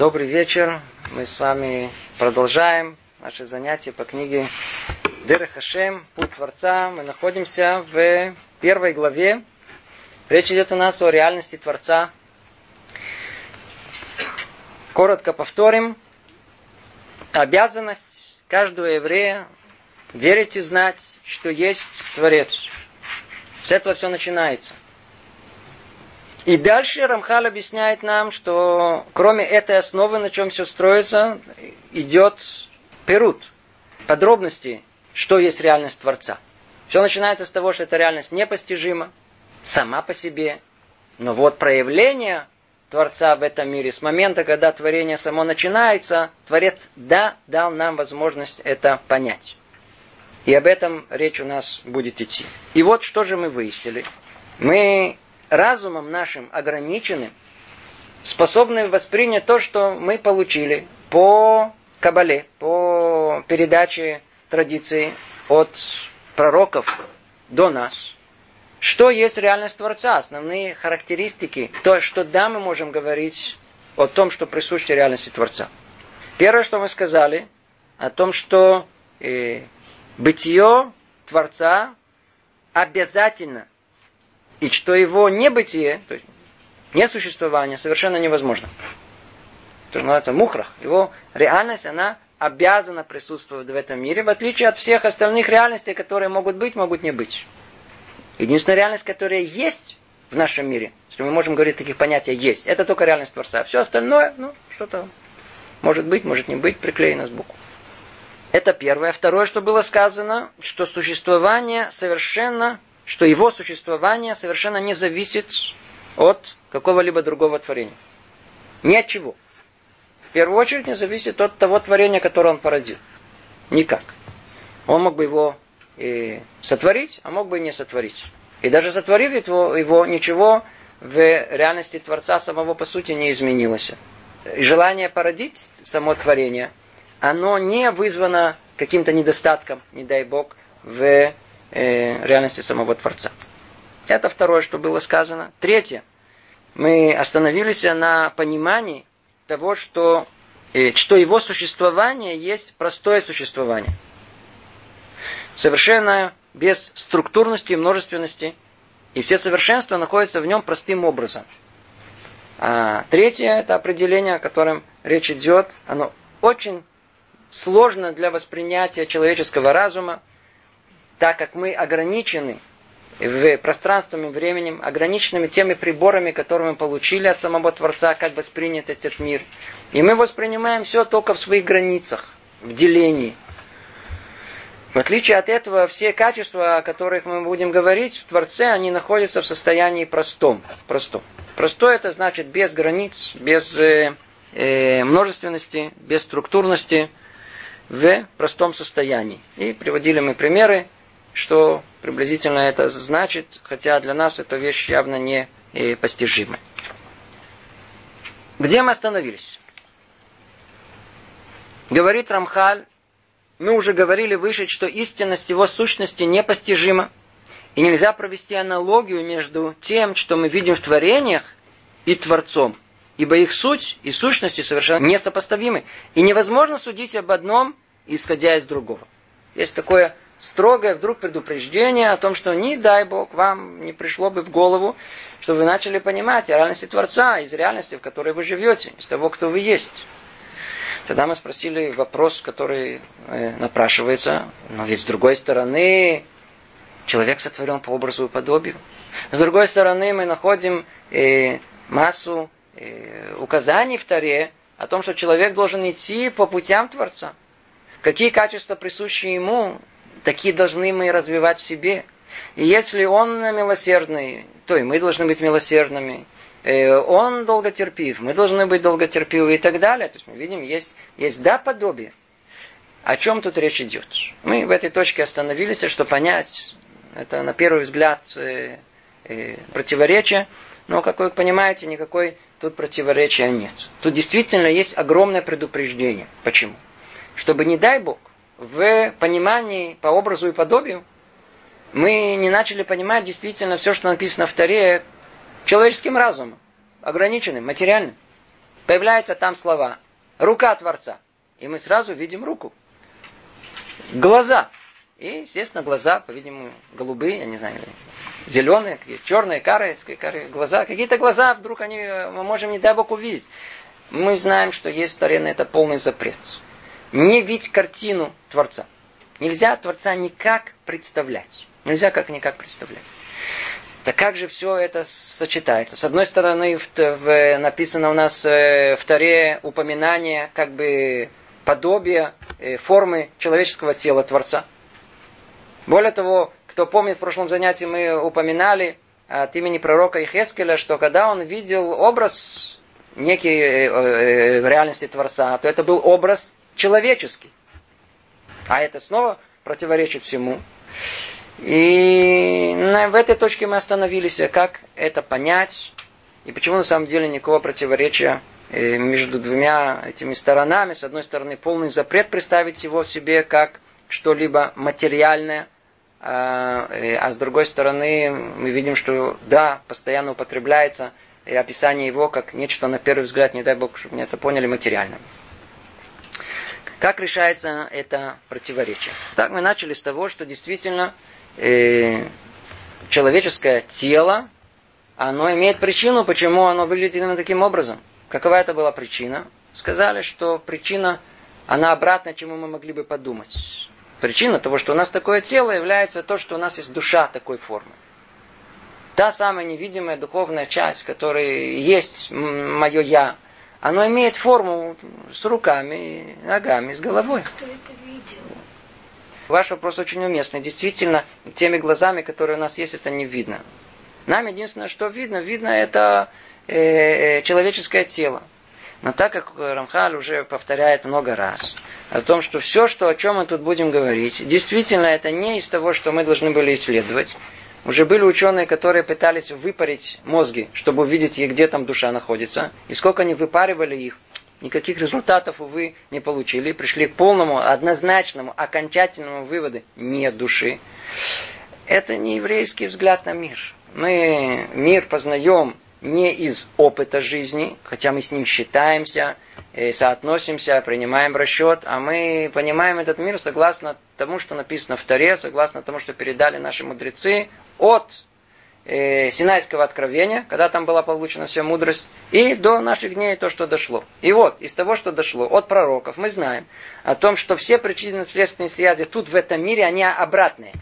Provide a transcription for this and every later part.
Добрый вечер. Мы с вами продолжаем наши занятия по книге Дера Хашем, Путь Творца. Мы находимся в первой главе. Речь идет у нас о реальности Творца. Коротко повторим. Обязанность каждого еврея верить и знать, что есть Творец. С этого все начинается. И дальше Рамхал объясняет нам, что кроме этой основы, на чем все строится, идет перут, подробности, что есть реальность Творца. Все начинается с того, что эта реальность непостижима сама по себе. Но вот проявление Творца в этом мире, с момента, когда творение само начинается, Творец, да, дал нам возможность это понять. И об этом речь у нас будет идти. И вот что же мы выяснили. Мы разумом нашим ограниченным способны воспринять то, что мы получили по Кабале, по передаче традиции от пророков до нас. Что есть реальность Творца, основные характеристики, то, что да, мы можем говорить о том, что присуще реальности Творца. Первое, что мы сказали, о том, что э, бытие Творца обязательно и что его небытие, то есть несуществование, совершенно невозможно. То, что называется мухрах. Его реальность, она обязана присутствовать в этом мире, в отличие от всех остальных реальностей, которые могут быть, могут не быть. Единственная реальность, которая есть в нашем мире, если мы можем говорить таких понятий есть, это только реальность Творца. Все остальное, ну, что-то может быть, может не быть, приклеено сбоку. Это первое. Второе, что было сказано, что существование совершенно что его существование совершенно не зависит от какого-либо другого творения. Ни от чего. В первую очередь не зависит от того творения, которое он породил. Никак. Он мог бы его и сотворить, а мог бы и не сотворить. И даже сотворив его, его ничего в реальности Творца самого по сути не изменилось. Желание породить само творение, оно не вызвано каким-то недостатком, не дай Бог, в э, реальности самого Творца. Это второе, что было сказано. Третье. Мы остановились на понимании того, что, э, что его существование есть простое существование. Совершенно без структурности и множественности. И все совершенства находятся в нем простым образом. А третье, это определение, о котором речь идет, оно очень сложно для воспринятия человеческого разума, так как мы ограничены в пространством и временем, ограниченными теми приборами, которые мы получили от самого Творца, как воспринят этот мир. И мы воспринимаем все только в своих границах, в делении. В отличие от этого, все качества, о которых мы будем говорить в Творце, они находятся в состоянии простом. простом. Простое это значит без границ, без э, э, множественности, без структурности, в простом состоянии. И приводили мы примеры что приблизительно это значит, хотя для нас эта вещь явно не постижима. Где мы остановились? Говорит Рамхаль, мы уже говорили выше, что истинность его сущности непостижима. И нельзя провести аналогию между тем, что мы видим в творениях, и Творцом. Ибо их суть и сущности совершенно несопоставимы. И невозможно судить об одном, исходя из другого. Есть такое строгое вдруг предупреждение о том, что не дай Бог вам не пришло бы в голову, что вы начали понимать реальности Творца из реальности, в которой вы живете, из того, кто вы есть. Тогда мы спросили вопрос, который э, напрашивается, но ведь с другой стороны, человек сотворен по образу и подобию. С другой стороны, мы находим э, массу э, указаний в Таре о том, что человек должен идти по путям Творца. Какие качества присущи ему, такие должны мы развивать в себе. И если он милосердный, то и мы должны быть милосердными. Э, он долготерпив, мы должны быть долготерпивы и так далее. То есть мы видим, есть, есть да подобие. О чем тут речь идет? Мы в этой точке остановились, чтобы понять, это на первый взгляд э, э, противоречие, но, как вы понимаете, никакой тут противоречия нет. Тут действительно есть огромное предупреждение. Почему? Чтобы, не дай Бог, в понимании по образу и подобию, мы не начали понимать действительно все, что написано в Таре, человеческим разумом, ограниченным, материальным. появляются там слова. Рука Творца. И мы сразу видим руку. Глаза. И, естественно, глаза, по-видимому, голубые, я не знаю, зеленые, черные, карые, карые глаза. Какие-то глаза вдруг они, мы можем, не дай Бог, увидеть. Мы знаем, что есть в Таре на это полный запрет. Не видеть картину Творца. Нельзя Творца никак представлять. Нельзя как никак представлять. Так как же все это сочетается? С одной стороны, в, в, написано у нас э, в Таре упоминание как бы подобия э, формы человеческого тела Творца. Более того, кто помнит, в прошлом занятии мы упоминали от имени пророка Ихескеля, что когда он видел образ некий э, э, в реальности Творца, то это был образ человеческий. А это снова противоречит всему. И в этой точке мы остановились, как это понять, и почему на самом деле никакого противоречия э, между двумя этими сторонами. С одной стороны, полный запрет представить его себе как что-либо материальное, а, э, а с другой стороны, мы видим, что да, постоянно употребляется и описание его как нечто, на первый взгляд, не дай Бог, чтобы мне это поняли, материальное. Как решается это противоречие? Так мы начали с того, что действительно э, человеческое тело, оно имеет причину, почему оно выглядит именно таким образом. Какова это была причина? Сказали, что причина, она обратная, чему мы могли бы подумать. Причина того, что у нас такое тело, является то, что у нас есть душа такой формы. Та самая невидимая духовная часть, которая есть мое я, оно имеет форму с руками, ногами, с головой. Кто это видел? Ваш вопрос очень уместный. Действительно, теми глазами, которые у нас есть, это не видно. Нам единственное, что видно, видно это э, э человеческое тело. Но так как Рамхаль уже повторяет много раз о том, что все, что, о чем мы тут будем говорить, действительно это не из того, что мы должны были исследовать. Уже были ученые, которые пытались выпарить мозги, чтобы увидеть, где там душа находится. И сколько они выпаривали их, никаких результатов, увы, не получили. Пришли к полному, однозначному, окончательному выводу нет души. Это не еврейский взгляд на мир. Мы мир познаем не из опыта жизни, хотя мы с ним считаемся, и соотносимся, принимаем расчет, а мы понимаем этот мир согласно тому, что написано в Таре, согласно тому, что передали наши мудрецы от э, Синайского откровения, когда там была получена вся мудрость, и до наших дней то, что дошло. И вот, из того, что дошло от пророков, мы знаем о том, что все причинно-следственные связи тут, в этом мире, они обратные.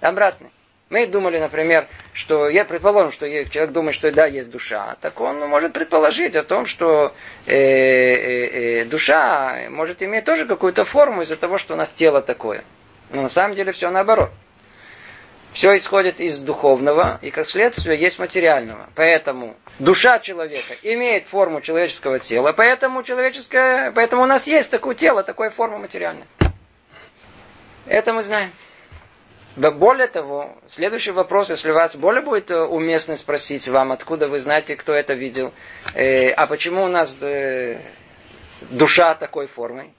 Обратные. Мы думали, например, что я предположим, что человек думает, что да, есть душа, так он может предположить о том, что э, э, э, душа может иметь тоже какую-то форму из-за того, что у нас тело такое. Но на самом деле все наоборот. Все исходит из духовного, и как следствие есть материального. Поэтому душа человека имеет форму человеческого тела, поэтому, человеческое, поэтому у нас есть такое тело, такая форма материальная. Это мы знаем. Более того, следующий вопрос, если вас более будет э, уместно спросить вам, откуда вы знаете, кто это видел, э, а почему у нас э, душа такой формы?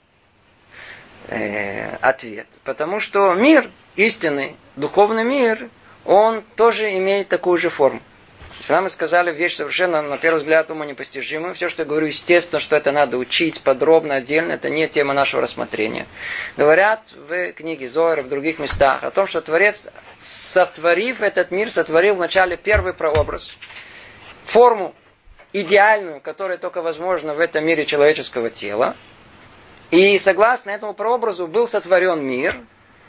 Э, ответ. Потому что мир истинный, духовный мир, он тоже имеет такую же форму. Когда мы сказали вещь совершенно, на первый взгляд, ума непостижимую, все, что я говорю, естественно, что это надо учить подробно, отдельно, это не тема нашего рассмотрения. Говорят в книге Зоера, в других местах, о том, что Творец, сотворив этот мир, сотворил вначале первый прообраз, форму идеальную, которая только возможна в этом мире человеческого тела. И согласно этому прообразу был сотворен мир,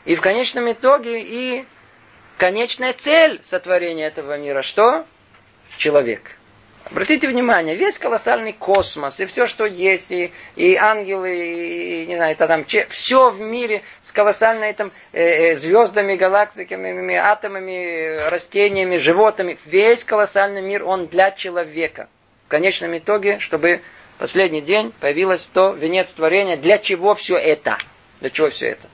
и в конечном итоге и конечная цель сотворения этого мира, что? Человек. Обратите внимание, весь колоссальный космос, и все, что есть, и, и ангелы, и, не знаю, это там, все в мире с колоссальными там, э, э, звездами, галактиками, атомами, растениями, животными, весь колоссальный мир, он для человека. В конечном итоге, чтобы последний день появилось то венец творения, для чего все это? Для чего все это?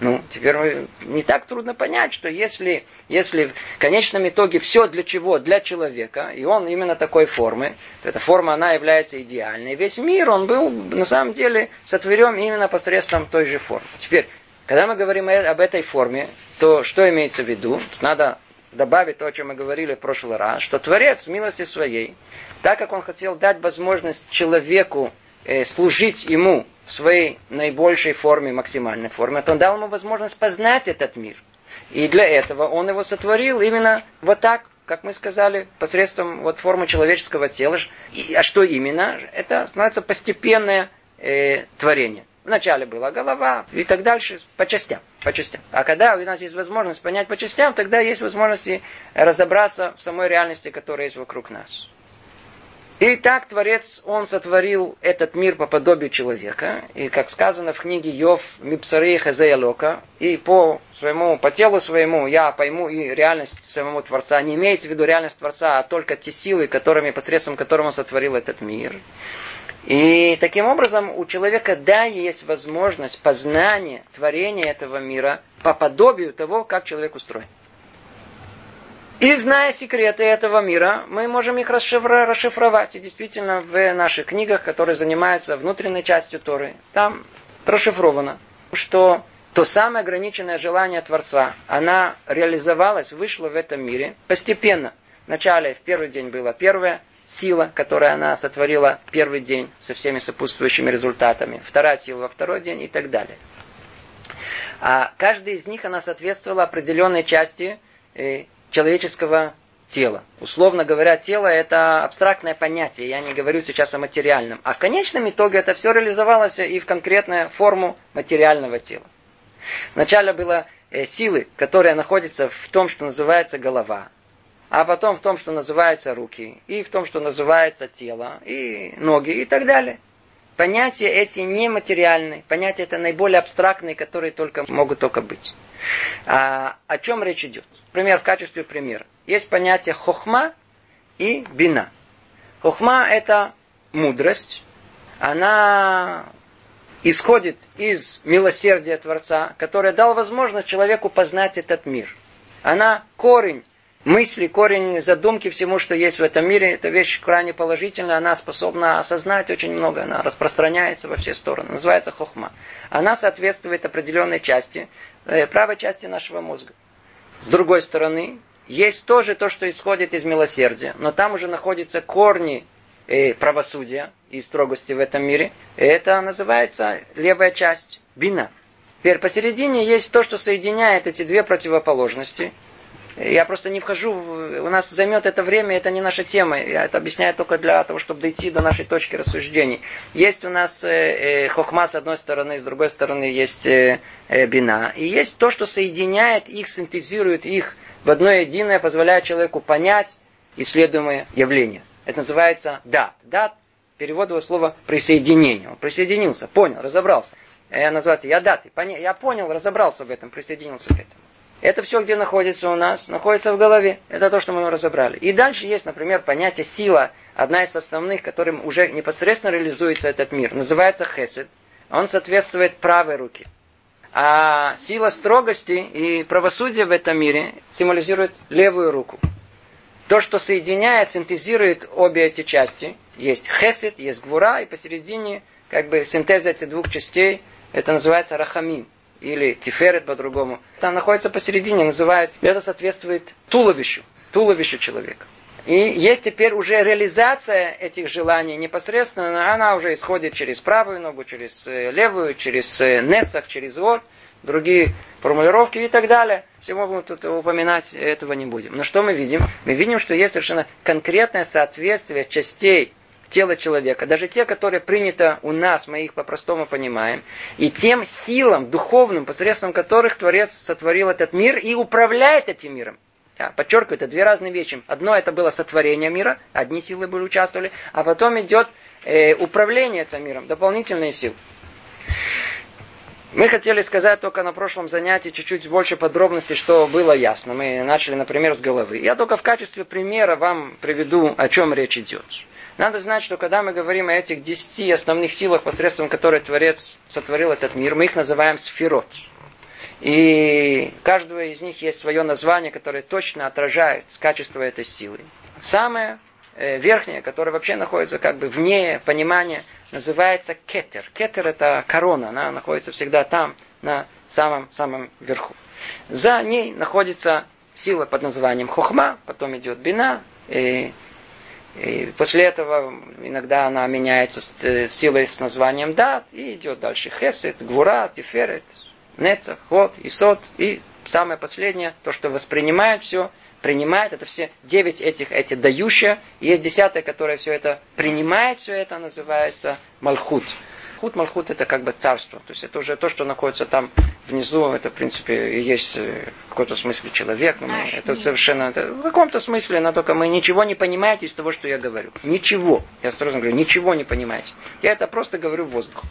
Ну, теперь не так трудно понять, что если, если в конечном итоге все для чего? Для человека, и он именно такой формы, эта форма, она является идеальной. Весь мир, он был на самом деле сотворен именно посредством той же формы. Теперь, когда мы говорим об этой форме, то что имеется в виду? Тут надо добавить то, о чем мы говорили в прошлый раз, что Творец в милости своей, так как он хотел дать возможность человеку служить ему в своей наибольшей форме, максимальной форме, то он дал ему возможность познать этот мир. И для этого он его сотворил именно вот так, как мы сказали, посредством вот формы человеческого тела. И, а что именно? Это становится постепенное э, творение. Вначале была голова и так дальше, по частям, по частям. А когда у нас есть возможность понять по частям, тогда есть возможность разобраться в самой реальности, которая есть вокруг нас. И так Творец, Он сотворил этот мир по подобию человека. И как сказано в книге Йов Мипсары Хазея Лока, и по своему, по телу своему я пойму и реальность самого Творца. Не имеется в виду реальность Творца, а только те силы, которыми, посредством которым Он сотворил этот мир. И таким образом у человека, да, есть возможность познания творения этого мира по подобию того, как человек устроен. И зная секреты этого мира, мы можем их расшифровать. И действительно, в наших книгах, которые занимаются внутренней частью Торы, там расшифровано, что то самое ограниченное желание Творца, она реализовалась, вышла в этом мире постепенно. Вначале, в первый день была первая сила, которую она сотворила первый день со всеми сопутствующими результатами. Вторая сила во второй день и так далее. А каждая из них, она соответствовала определенной части э, человеческого тела. Условно говоря, тело это абстрактное понятие, я не говорю сейчас о материальном. А в конечном итоге это все реализовалось и в конкретную форму материального тела. Вначале было э, силы, которые находятся в том, что называется голова, а потом в том, что называется руки, и в том, что называется тело, и ноги, и так далее. Понятия эти нематериальные, понятия это наиболее абстрактные, которые только могут только быть. А, о чем речь идет? Например, в качестве примера. Есть понятие хохма и бина. Хохма это мудрость. Она исходит из милосердия Творца, который дал возможность человеку познать этот мир. Она корень мысли, корень задумки всему, что есть в этом мире, это вещь крайне положительная, она способна осознать очень много, она распространяется во все стороны, называется хохма. Она соответствует определенной части, э, правой части нашего мозга. С другой стороны, есть тоже то, что исходит из милосердия, но там уже находятся корни э, правосудия и строгости в этом мире. Это называется левая часть, бина. Теперь посередине есть то, что соединяет эти две противоположности – я просто не вхожу, у нас займет это время, это не наша тема. Я это объясняю только для того, чтобы дойти до нашей точки рассуждений. Есть у нас э, э, хохма с одной стороны, с другой стороны есть э, э, бина. И есть то, что соединяет их, синтезирует их в одно единое, позволяет человеку понять исследуемое явление. Это называется дат. Дат перевод его слова присоединение. Он присоединился, понял, разобрался. Я называется я дат. Я понял, разобрался в этом, присоединился к этому. Это все где находится у нас? Находится в голове. Это то, что мы разобрали. И дальше есть, например, понятие сила, одна из основных, которым уже непосредственно реализуется этот мир. Называется хесед. Он соответствует правой руке. А сила строгости и правосудия в этом мире символизирует левую руку. То, что соединяет, синтезирует обе эти части. Есть хесед, есть гвура, и посередине как бы синтез этих двух частей, это называется рахамим или тиферет по-другому, там находится посередине, называется, это соответствует туловищу, туловищу человека. И есть теперь уже реализация этих желаний непосредственно, она уже исходит через правую ногу, через э, левую, через э, нецах, через вор, другие формулировки и так далее. Всего мы тут упоминать этого не будем. Но что мы видим? Мы видим, что есть совершенно конкретное соответствие частей тела человека, даже те, которые принято у нас, мы их по-простому понимаем, и тем силам духовным, посредством которых Творец сотворил этот мир и управляет этим миром. Я подчеркиваю, это две разные вещи. Одно это было сотворение мира, одни силы были участвовали, а потом идет э, управление этим миром, дополнительные силы. Мы хотели сказать только на прошлом занятии чуть-чуть больше подробностей, что было ясно. Мы начали, например, с головы. Я только в качестве примера вам приведу, о чем речь идет. Надо знать, что когда мы говорим о этих десяти основных силах, посредством которых Творец сотворил этот мир, мы их называем сферот. И каждого из них есть свое название, которое точно отражает качество этой силы. Самое э, верхнее, которое вообще находится как бы вне понимания, называется кетер. Кетер это корона, она находится всегда там, на самом-самом верху. За ней находится сила под названием хохма, потом идет бина, и, и после этого иногда она меняется с, э, силой с названием дат, и идет дальше. Хесед, гвура, тиферет, нецах, ход, исот, и самое последнее, то, что воспринимает все, принимает, это все девять этих, эти дающие, есть десятое, которое все это принимает, все это называется малхут. Малхут, Малхут это как бы царство. То есть это уже то, что находится там внизу, это в принципе и есть э, в каком-то смысле человек. Но мы, это совершенно, это, в каком-то смысле, но только мы ничего не понимаете из того, что я говорю. Ничего. Я осторожно говорю, ничего не понимаете. Я это просто говорю в воздух.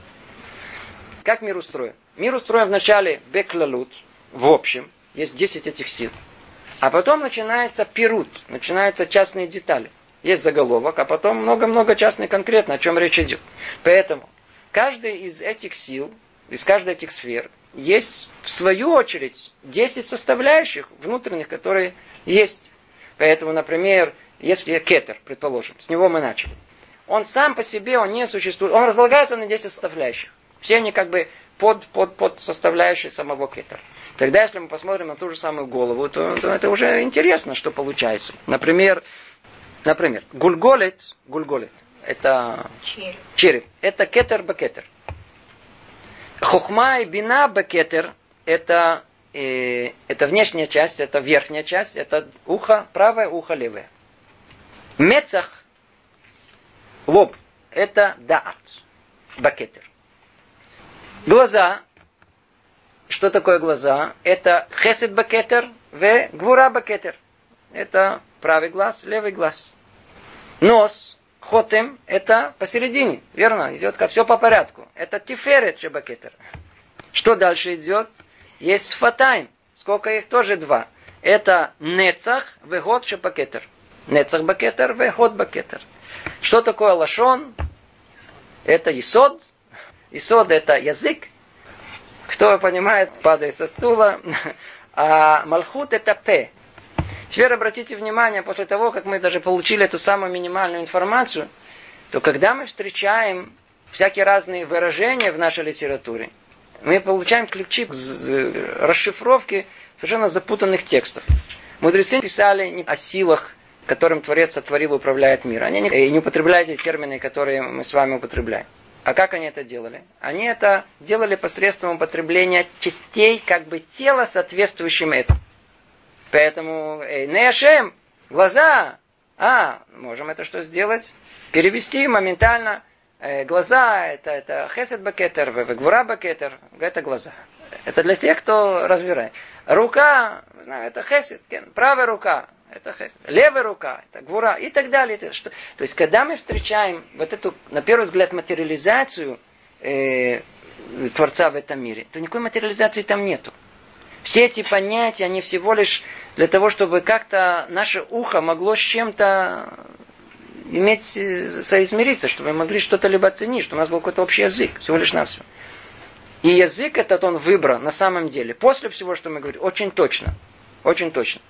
Как мир устроен? Мир устроен вначале беклалут, в общем, есть 10 этих сил. А потом начинается пирут, начинаются частные детали. Есть заголовок, а потом много-много частных конкретно, о чем речь идет. Поэтому каждый из этих сил, из каждой этих сфер, есть в свою очередь 10 составляющих внутренних, которые есть. Поэтому, например, если кетер, предположим, с него мы начали, он сам по себе, он не существует, он разлагается на 10 составляющих. Все они как бы под, под, под составляющие самого кетера. Тогда, если мы посмотрим на ту же самую голову, то, то это уже интересно, что получается. Например, например, гульголет, гульголет, это череп. череп. Это кетер бакетер. Хохма и бина бакетер это, э, это внешняя часть, это верхняя часть, это ухо правое, ухо левое. Мецах, лоб, это даат, бакетер. Глаза, что такое глаза? Это хесед бакетер, в гвура бакетер. Это правый глаз, левый глаз. Нос, Хотем – это посередине, верно? Идет как все по порядку. Это тиферет шебакетер. Что дальше идет? Есть сфатайм. Сколько их? Тоже два. Это нецах, вегод шебакетер. Нецах бакетер, вегод бакетер. Что такое лашон? Это исод. Исод – это язык. Кто понимает, падает со стула. А малхут – это п. Теперь обратите внимание, после того, как мы даже получили эту самую минимальную информацию, то когда мы встречаем всякие разные выражения в нашей литературе, мы получаем ключи к расшифровке совершенно запутанных текстов. Мудрецы писали не о силах, которым Творец сотворил и управляет мир. Они не, не употребляют эти термины, которые мы с вами употребляем. А как они это делали? Они это делали посредством употребления частей как бы тела, соответствующим этому. Поэтому э, Нешем, глаза. А, можем это что сделать? Перевести моментально. Э, глаза, это, это хесед бакетер, гвура бакетер, это глаза. Это для тех, кто разбирает. Рука, знаю, это хесед, правая рука, это хесед. Левая рука, это гвура и так далее. Это что? То есть, когда мы встречаем вот эту, на первый взгляд, материализацию э, Творца в этом мире, то никакой материализации там нету. Все эти понятия, они всего лишь для того, чтобы как-то наше ухо могло с чем-то иметь, э, соизмериться, чтобы мы могли что-то либо оценить, что у нас был какой-то общий язык, всего лишь на все. И язык этот он выбрал на самом деле, после всего, что мы говорим, очень точно. Очень точно.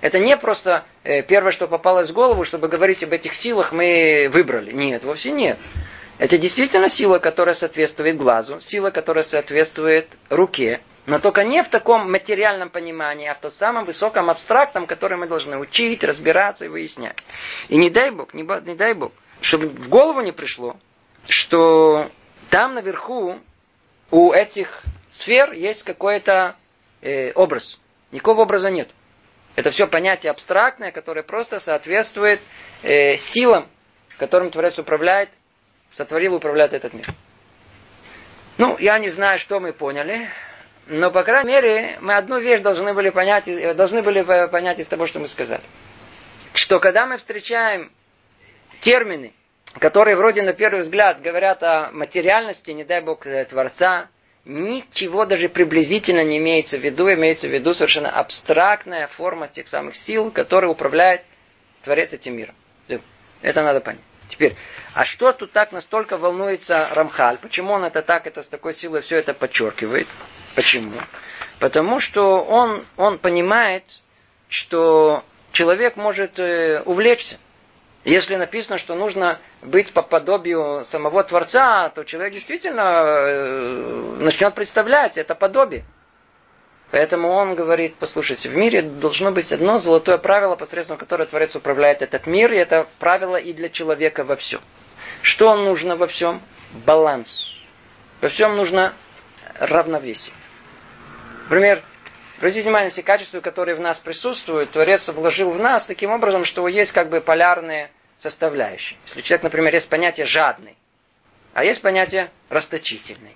Это не просто э, первое, что попалось в голову, чтобы говорить об этих силах, мы выбрали. Нет, вовсе нет. Это действительно сила, которая соответствует глазу, сила, которая соответствует руке, но только не в таком материальном понимании, а в том самом высоком абстрактном, который мы должны учить, разбираться и выяснять. И не дай Бог, не, не дай Бог, чтобы в голову не пришло, что там наверху у этих сфер есть какой-то э, образ. Никакого образа нет. Это все понятие абстрактное, которое просто соответствует э, силам, которым Творец управляет, сотворил и управляет этот мир. Ну, я не знаю, что мы поняли. Но, по крайней мере, мы одну вещь должны были понять, должны были понять из того, что мы сказали. Что когда мы встречаем термины, которые вроде на первый взгляд говорят о материальности, не дай Бог, э, Творца, ничего даже приблизительно не имеется в виду, имеется в виду совершенно абстрактная форма тех самых сил, которые управляет Творец этим миром. Это надо понять. Теперь, а что тут так настолько волнуется Рамхаль? Почему он это так, это с такой силой все это подчеркивает? Почему? Потому что он, он понимает, что человек может э, увлечься. Если написано, что нужно быть по подобию самого Творца, то человек действительно э, начнет представлять это подобие. Поэтому он говорит, послушайте, в мире должно быть одно золотое правило, посредством которого Творец управляет этот мир, и это правило и для человека во всем. Что нужно во всем? Баланс. Во всем нужно равновесие. Например, обратите внимание, все качества, которые в нас присутствуют, Творец вложил в нас таким образом, что есть как бы полярные составляющие. Если человек, например, есть понятие жадный, а есть понятие расточительный.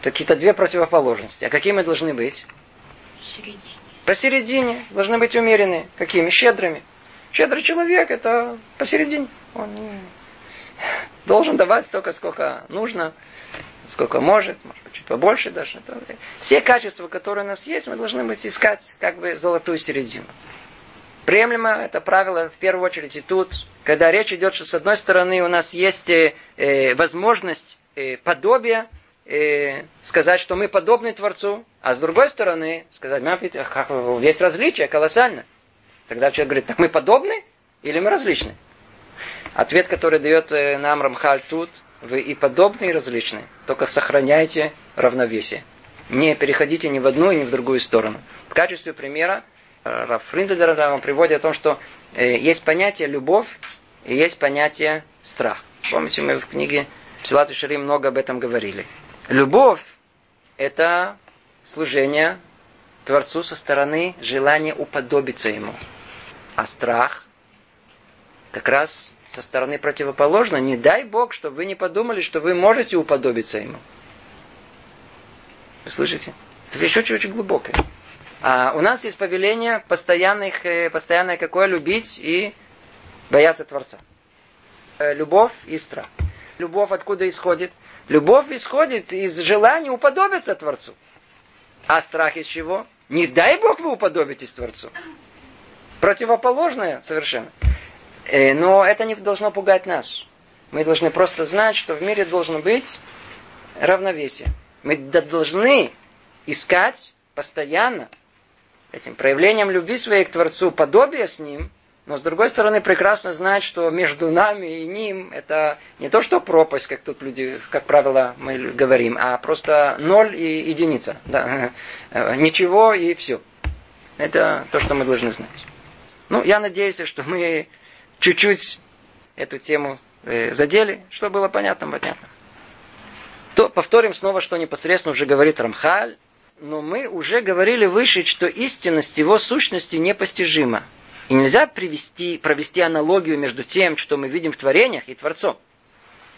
Это какие-то две противоположности. А какие мы должны быть? Посередине. Посередине. Должны быть умеренные. Какими? Щедрыми. Щедрый человек это посередине. Он должен давать столько, сколько нужно, сколько может, может быть, чуть побольше даже. Все качества, которые у нас есть, мы должны быть искать как бы золотую середину. Приемлемо это правило в первую очередь и тут, когда речь идет, что с одной стороны у нас есть э, э возможность э, подобия, э, сказать, что мы подобны Творцу, а с другой стороны сказать, есть различия колоссально. Тогда человек говорит, так мы подобны или мы различны? Ответ, который дает э, нам Рамхаль тут, вы и подобны, и различны. Только сохраняйте равновесие. Не переходите ни в одну, ни в другую сторону. В качестве примера Раф Фриндлер он приводит о том, что э, есть понятие любовь и есть понятие страх. Помните, мы в книге Псилат и Шарим много об этом говорили. Любовь – это служение Творцу со стороны желания уподобиться Ему. А страх как раз со стороны противоположно. Не дай Бог, чтобы вы не подумали, что вы можете уподобиться Ему. Вы слышите? Это вещь очень-очень глубокая. А у нас есть повеление постоянных, э, постоянное какое любить и бояться Творца. Э, любовь и страх. Любовь откуда исходит? Любовь исходит из желания уподобиться Творцу. А страх из чего? Не дай Бог вы уподобитесь Творцу. Противоположное совершенно. Э, но это не должно пугать нас. Мы должны просто знать, что в мире должно быть равновесие. Мы должны искать постоянно этим проявлением любви своей к Творцу, подобие с Ним, но с другой стороны прекрасно знать, что между нами и Ним это не то, что пропасть, как тут люди, как правило, мы говорим, а просто ноль и единица. Да. Ничего и все. Это то, что мы должны знать. Ну, я надеюсь, что мы чуть-чуть эту тему э, задели, что было понятно, понятно. То повторим снова, что непосредственно уже говорит Рамхаль, но мы уже говорили выше, что истинность его сущности непостижима. И нельзя привести, провести аналогию между тем, что мы видим в творениях, и Творцом.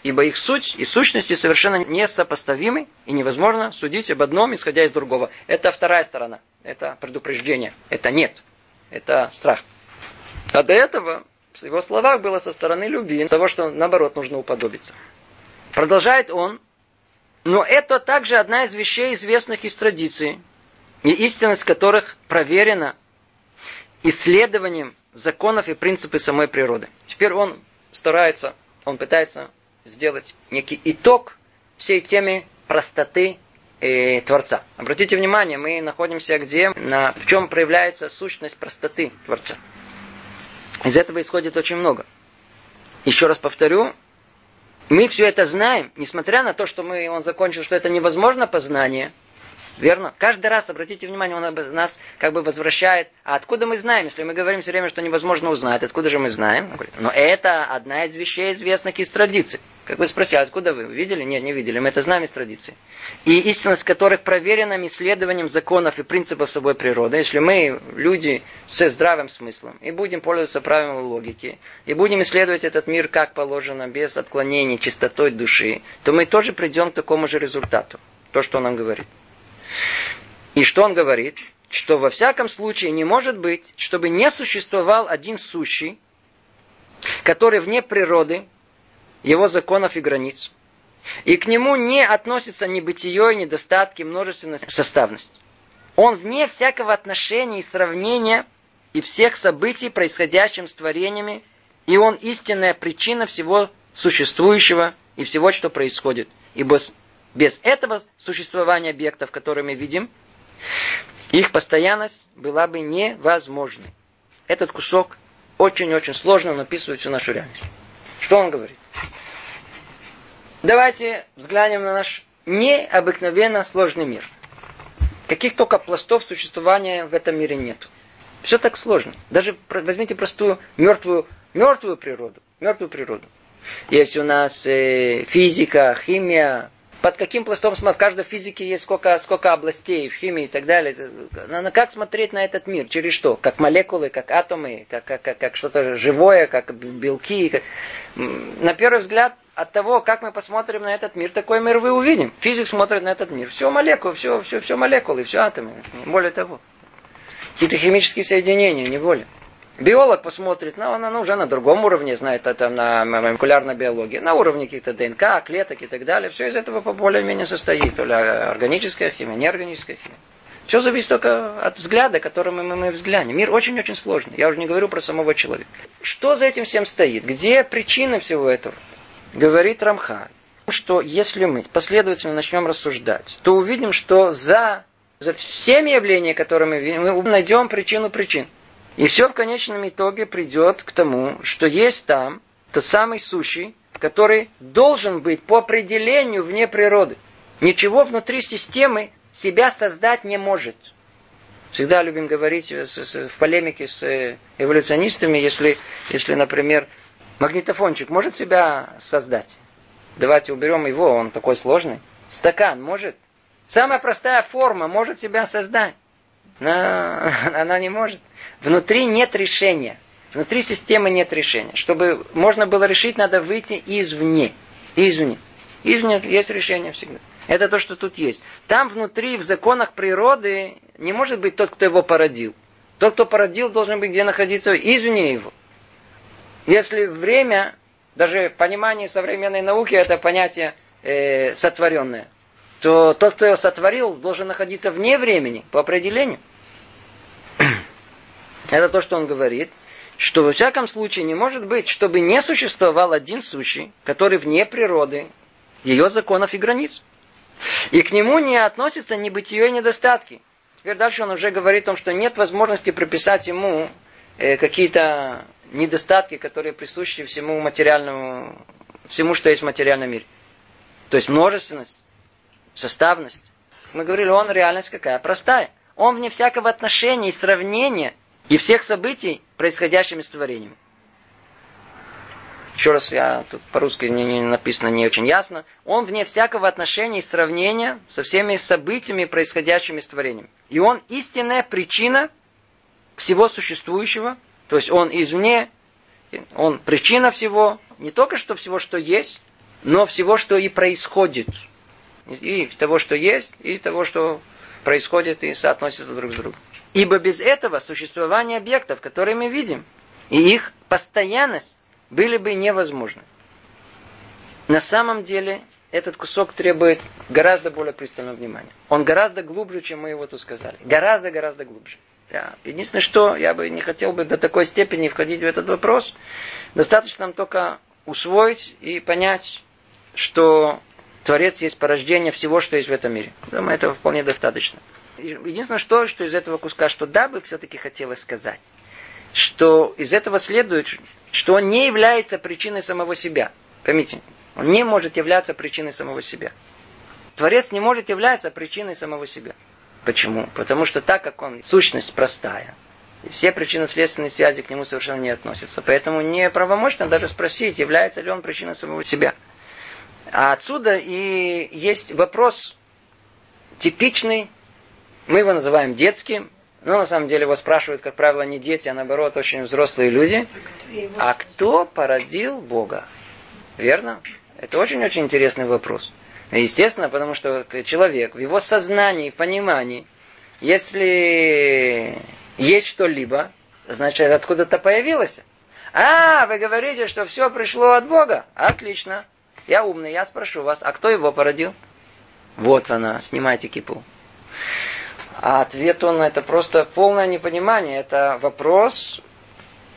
Ибо их суть и сущности совершенно несопоставимы, и невозможно судить об одном, исходя из другого. Это вторая сторона. Это предупреждение. Это нет. Это страх. А до этого в его словах было со стороны любви, того, что наоборот нужно уподобиться. Продолжает он, но это также одна из вещей, известных из традиции, и истинность которых проверена исследованием законов и принципов самой природы. Теперь он старается, он пытается сделать некий итог всей теме простоты э, Творца. Обратите внимание, мы находимся где? На, в чем проявляется сущность простоты Творца. Из этого исходит очень много. Еще раз повторю, мы все это знаем, несмотря на то, что мы, он закончил, что это невозможно познание – Верно? Каждый раз, обратите внимание, он нас как бы возвращает. А откуда мы знаем, если мы говорим все время, что невозможно узнать, откуда же мы знаем? Но это одна из вещей, известных из традиций. Как вы спросили, откуда вы? Видели? Нет, не видели. Мы это знаем из традиции. И истинность которых проверена исследованием законов и принципов собой природы. Если мы, люди с здравым смыслом, и будем пользоваться правилами логики, и будем исследовать этот мир как положено, без отклонений, чистотой души, то мы тоже придем к такому же результату. То, что он нам говорит. И что он говорит? Что во всяком случае не может быть, чтобы не существовал один сущий, который вне природы, его законов и границ. И к нему не относится ни бытие, ни достатки, множественность, составность. Он вне всякого отношения и сравнения и всех событий, происходящих с творениями, и он истинная причина всего существующего и всего, что происходит. Ибо без этого существования объектов, которые мы видим, их постоянность была бы невозможной. Этот кусок очень-очень сложно он описывает всю нашу реальность. Что он говорит? Давайте взглянем на наш необыкновенно сложный мир. каких только пластов существования в этом мире нет. Все так сложно. Даже возьмите простую мертвую, мертвую природу. Мертвую природу. Есть у нас э, физика, химия, под каким пластом смотреть. В каждой физике есть сколько, сколько областей в химии и так далее. Надо как смотреть на этот мир? Через что? Как молекулы, как атомы, как, как, как, как что-то живое, как белки. Как... На первый взгляд, от того, как мы посмотрим на этот мир, такой мир вы увидим. Физик смотрит на этот мир. Все молекулы, все, все, все молекулы, все атомы. Более того. Какие-то химические соединения, не более. Биолог посмотрит, ну, она ну, уже на другом уровне знает, это на молекулярной биологии, на уровне каких-то ДНК, клеток и так далее. Все из этого более-менее состоит. То ли органическая химия, неорганическая химия. Все зависит только от взгляда, которым мы, мы взглянем. Мир очень-очень сложный. Я уже не говорю про самого человека. Что за этим всем стоит? Где причина всего этого? Говорит Рамхаль, что если мы последовательно начнем рассуждать, то увидим, что за, за всеми явлениями, которые мы видим, мы найдем причину причин. И все в конечном итоге придет к тому, что есть там тот самый сущий, который должен быть по определению вне природы. Ничего внутри системы себя создать не может. Всегда любим говорить в полемике с э, эволюционистами, если, если, например, магнитофончик может себя создать. Давайте уберем его, он такой сложный. Стакан может. Самая простая форма может себя создать. Но она не может. Внутри нет решения. Внутри системы нет решения. Чтобы можно было решить, надо выйти извне. Извне. Извне есть решение всегда. Это то, что тут есть. Там внутри, в законах природы, не может быть тот, кто его породил. Тот, кто породил, должен быть где находиться извне его. Если время, даже понимание современной науки, это понятие э, сотворенное, то тот, кто его сотворил, должен находиться вне времени, по определению. Это то, что он говорит, что во всяком случае не может быть, чтобы не существовал один сущий, который вне природы, ее законов и границ. И к нему не относятся ни бытие, ни недостатки. Теперь дальше он уже говорит о том, что нет возможности прописать ему э, какие-то недостатки, которые присущи всему материальному, всему, что есть в материальном мире. То есть множественность, составность. Мы говорили, он реальность какая? Простая. Он вне всякого отношения и сравнения и всех событий, происходящими с творением. Еще раз, я тут по-русски не, не написано не очень ясно. Он вне всякого отношения и сравнения со всеми событиями, происходящими с творением. И он истинная причина всего существующего. То есть он извне, он причина всего, не только что всего, что есть, но всего, что и происходит. И того, что есть, и того, что происходит и соотносится друг с другом. Ибо без этого существование объектов, которые мы видим, и их постоянность были бы невозможны. На самом деле этот кусок требует гораздо более пристального внимания. Он гораздо глубже, чем мы его тут сказали. Гораздо-гораздо глубже. Да. Единственное, что я бы не хотел бы до такой степени входить в этот вопрос. Достаточно нам только усвоить и понять, что Творец есть порождение всего, что есть в этом мире. Думаю, этого вполне достаточно. Единственное, что, что из этого куска, что да, бы все-таки хотелось сказать, что из этого следует, что он не является причиной самого себя. Поймите, он не может являться причиной самого себя. Творец не может являться причиной самого себя. Почему? Потому что так как он сущность простая, и все причинно-следственные связи к нему совершенно не относятся. Поэтому не правомочно даже спросить, является ли он причиной самого себя. А отсюда и есть вопрос типичный мы его называем детским, но на самом деле его спрашивают, как правило, не дети, а наоборот, очень взрослые люди. А кто породил Бога? Верно? Это очень-очень интересный вопрос. Естественно, потому что человек в его сознании, понимании, если есть что-либо, значит, откуда-то появилось. А, вы говорите, что все пришло от Бога. Отлично. Я умный, я спрошу вас, а кто его породил? Вот она, снимайте кипу. А ответ он это просто полное непонимание. Это вопрос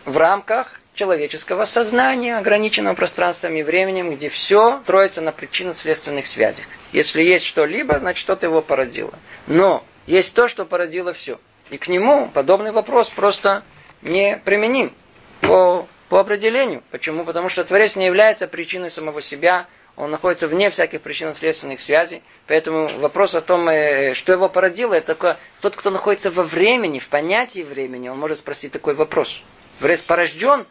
в рамках человеческого сознания, ограниченного пространством и временем, где все строится на причинно-следственных связях. Если есть что-либо, значит что-то его породило. Но есть то, что породило все. И к нему подобный вопрос просто не применим по, по определению. Почему? Потому что Творец не является причиной самого себя. Он находится вне всяких причинно-следственных связей. Поэтому вопрос о том, э, что его породило, это такое, тот, кто находится во времени, в понятии времени, он может спросить такой вопрос. Порожден,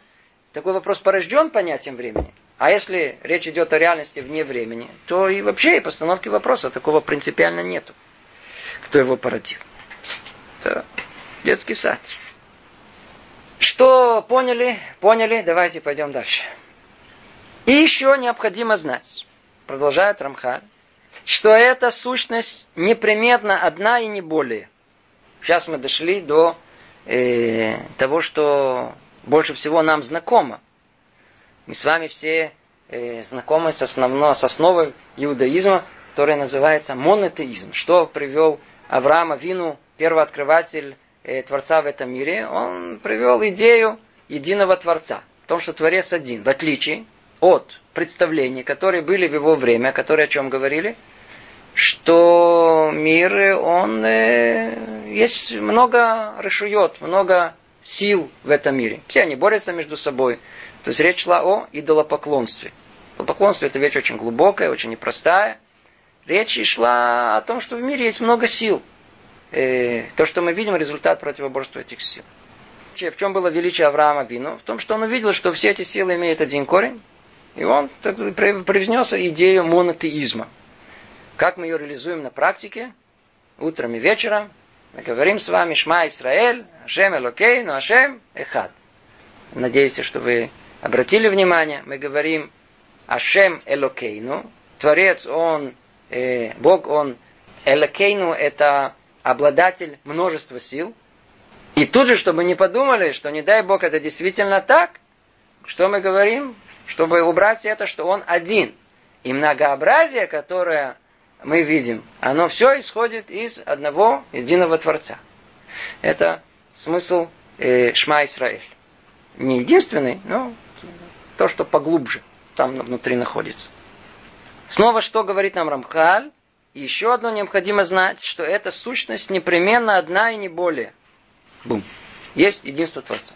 такой вопрос порожден понятием времени. А если речь идет о реальности вне времени, то и вообще и постановки вопроса такого принципиально нету. Кто его породил? Это детский сад. Что поняли? Поняли? Давайте пойдем дальше. И еще необходимо знать, продолжает Рамхаль, что эта сущность неприметно одна и не более. Сейчас мы дошли до э, того, что больше всего нам знакомо. Мы с вами все э, знакомы с, основно, с основой иудаизма, которая называется монотеизм. Что привел Авраама Вину, первооткрыватель э, Творца в этом мире? Он привел идею единого Творца. В том, что Творец один. В отличие от представлений, которые были в его время, которые о чем говорили, что мир, он э, есть много решует, много сил в этом мире. Все они борются между собой. То есть речь шла о идолопоклонстве. Идолопоклонство это вещь очень глубокая, очень непростая. Речь шла о том, что в мире есть много сил. Э, то, что мы видим, результат противоборства этих сил. В чем было величие Авраама Бину? В том, что он увидел, что все эти силы имеют один корень. И он так, привнес идею монотеизма. Как мы ее реализуем на практике? Утром и вечером. Мы говорим с вами Шма Исраэль, Ашем Элокей, но Ашем Эхад. Надеюсь, что вы обратили внимание. Мы говорим Ашем Элокейну. Творец, он, э, Бог, он, Элокейну, это обладатель множества сил. И тут же, чтобы не подумали, что не дай Бог это действительно так, что мы говорим? Чтобы убрать это, что он один. И многообразие, которое мы видим, оно все исходит из одного единого Творца. Это смысл э, Шма Исраэль. Не единственный, но то, что поглубже там внутри находится. Снова что говорит нам Рамхаль? Еще одно необходимо знать, что эта сущность непременно одна и не более. Бум. Есть единство Творца.